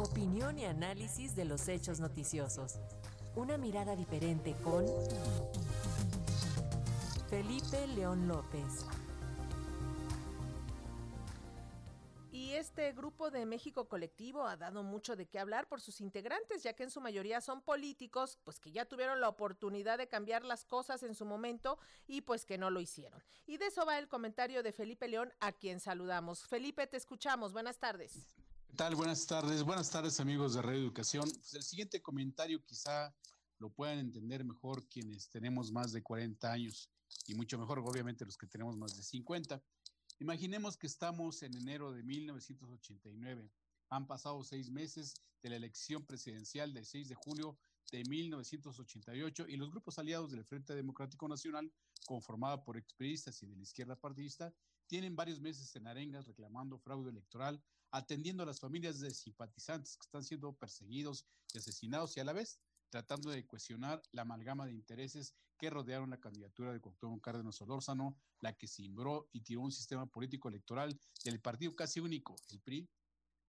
Opinión y análisis de los hechos noticiosos. Una mirada diferente con Felipe León López. Y este grupo de México Colectivo ha dado mucho de qué hablar por sus integrantes, ya que en su mayoría son políticos, pues que ya tuvieron la oportunidad de cambiar las cosas en su momento y pues que no lo hicieron. Y de eso va el comentario de Felipe León, a quien saludamos. Felipe, te escuchamos. Buenas tardes. ¿Qué tal? Buenas tardes. Buenas tardes, amigos de Radio Educación. Pues el siguiente comentario quizá lo puedan entender mejor quienes tenemos más de 40 años y mucho mejor, obviamente, los que tenemos más de 50. Imaginemos que estamos en enero de 1989. Han pasado seis meses de la elección presidencial del 6 de julio de 1988 y los grupos aliados del Frente Democrático Nacional, conformada por experistas y de la izquierda partidista, tienen varios meses en arengas reclamando fraude electoral, atendiendo a las familias de simpatizantes que están siendo perseguidos y asesinados y a la vez tratando de cuestionar la amalgama de intereses que rodearon la candidatura de Cuauhtémoc Cárdenas Solórzano, la que simbró y tiró un sistema político electoral del partido casi único, el PRI.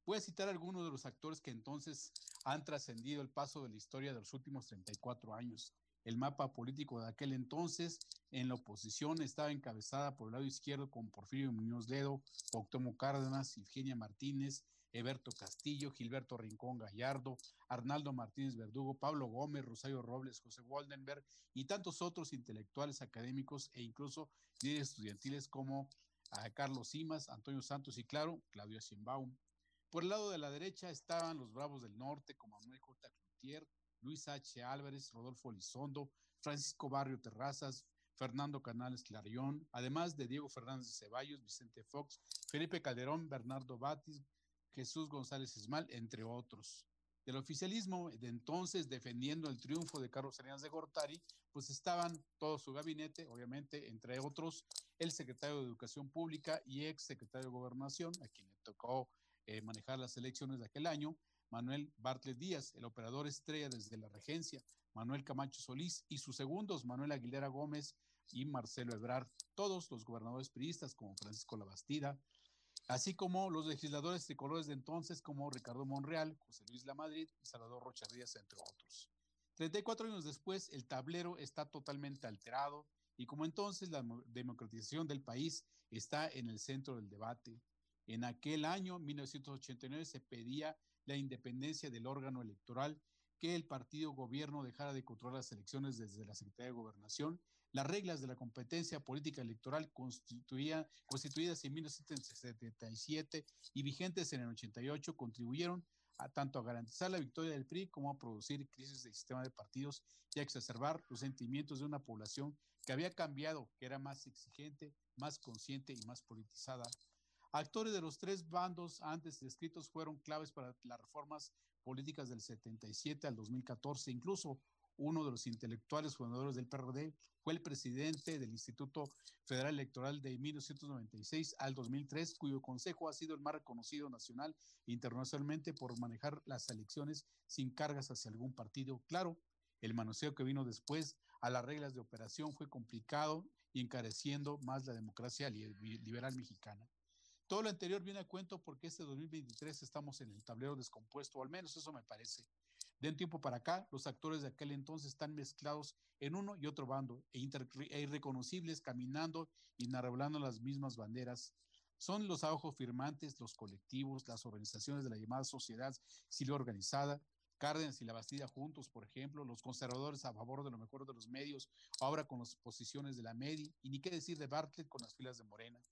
Voy a citar algunos de los actores que entonces han trascendido el paso de la historia de los últimos 34 años. El mapa político de aquel entonces en la oposición estaba encabezada por el lado izquierdo con Porfirio Muñoz Ledo, Octomo Cárdenas, Eugenia Martínez, Eberto Castillo, Gilberto Rincón Gallardo, Arnaldo Martínez Verdugo, Pablo Gómez, Rosario Robles, José Waldenberg y tantos otros intelectuales académicos e incluso líderes estudiantiles como a Carlos Simas, Antonio Santos y claro, Claudio Simbaum. Por el lado de la derecha estaban los Bravos del Norte como Manuel J. Luis H. Álvarez, Rodolfo Lizondo, Francisco Barrio Terrazas, Fernando Canales Clarión, además de Diego Fernández de Ceballos, Vicente Fox, Felipe Calderón, Bernardo Batis, Jesús González Esmal, entre otros. Del oficialismo de entonces, defendiendo el triunfo de Carlos Salinas de Gortari, pues estaban todo su gabinete, obviamente, entre otros, el secretario de Educación Pública y ex secretario de Gobernación, a quien le tocó eh, manejar las elecciones de aquel año, Manuel Bartlett Díaz, el operador estrella desde la regencia, Manuel Camacho Solís y sus segundos, Manuel Aguilera Gómez, y Marcelo Ebrard, todos los gobernadores priistas como Francisco Labastida, así como los legisladores tricolores de entonces como Ricardo Monreal, José Luis Lamadrid y Salvador Rocha Díaz, entre otros. 34 años después, el tablero está totalmente alterado y como entonces la democratización del país está en el centro del debate. En aquel año, 1989, se pedía la independencia del órgano electoral que el partido gobierno dejara de controlar las elecciones desde la Secretaría de Gobernación. Las reglas de la competencia política electoral constituidas en 1977 y vigentes en el 88 contribuyeron a tanto a garantizar la victoria del PRI como a producir crisis de sistema de partidos y a exacerbar los sentimientos de una población que había cambiado, que era más exigente, más consciente y más politizada Actores de los tres bandos antes descritos fueron claves para las reformas políticas del 77 al 2014. Incluso uno de los intelectuales fundadores del PRD fue el presidente del Instituto Federal Electoral de 1996 al 2003, cuyo consejo ha sido el más reconocido nacional e internacionalmente por manejar las elecciones sin cargas hacia algún partido. Claro, el manoseo que vino después a las reglas de operación fue complicado y encareciendo más la democracia liberal mexicana. Todo lo anterior viene a cuento porque este 2023 estamos en el tablero descompuesto, o al menos eso me parece. De un tiempo para acá, los actores de aquel entonces están mezclados en uno y otro bando e, e irreconocibles, caminando y narrando las mismas banderas. Son los abajo firmantes, los colectivos, las organizaciones de la llamada sociedad civil organizada, Cárdenas y la Bastida juntos, por ejemplo, los conservadores a favor de lo mejor de los medios, ahora con las posiciones de la MEDI, y ni qué decir de Bartlett con las filas de Morena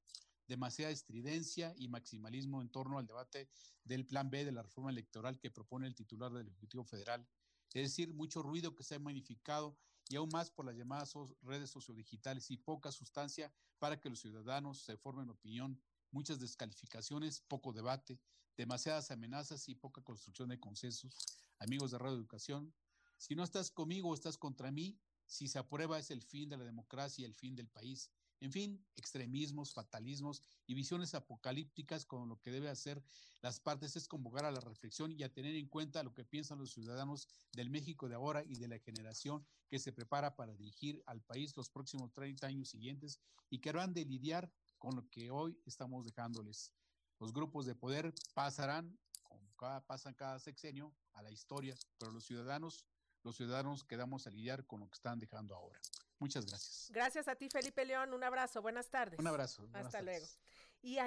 demasiada estridencia y maximalismo en torno al debate del plan B de la reforma electoral que propone el titular del Ejecutivo Federal. Es decir, mucho ruido que se ha magnificado y aún más por las llamadas redes sociodigitales y poca sustancia para que los ciudadanos se formen opinión, muchas descalificaciones, poco debate, demasiadas amenazas y poca construcción de consensos. Amigos de Radio Educación, si no estás conmigo estás contra mí, si se aprueba es el fin de la democracia y el fin del país. En fin, extremismos, fatalismos y visiones apocalípticas con lo que debe hacer las partes es convocar a la reflexión y a tener en cuenta lo que piensan los ciudadanos del México de ahora y de la generación que se prepara para dirigir al país los próximos 30 años siguientes y que harán de lidiar con lo que hoy estamos dejándoles. Los grupos de poder pasarán con pasan cada sexenio a la historia, pero los ciudadanos, los ciudadanos quedamos a lidiar con lo que están dejando ahora. Muchas gracias. Gracias a ti, Felipe León. Un abrazo. Buenas tardes. Un abrazo. Hasta luego. Y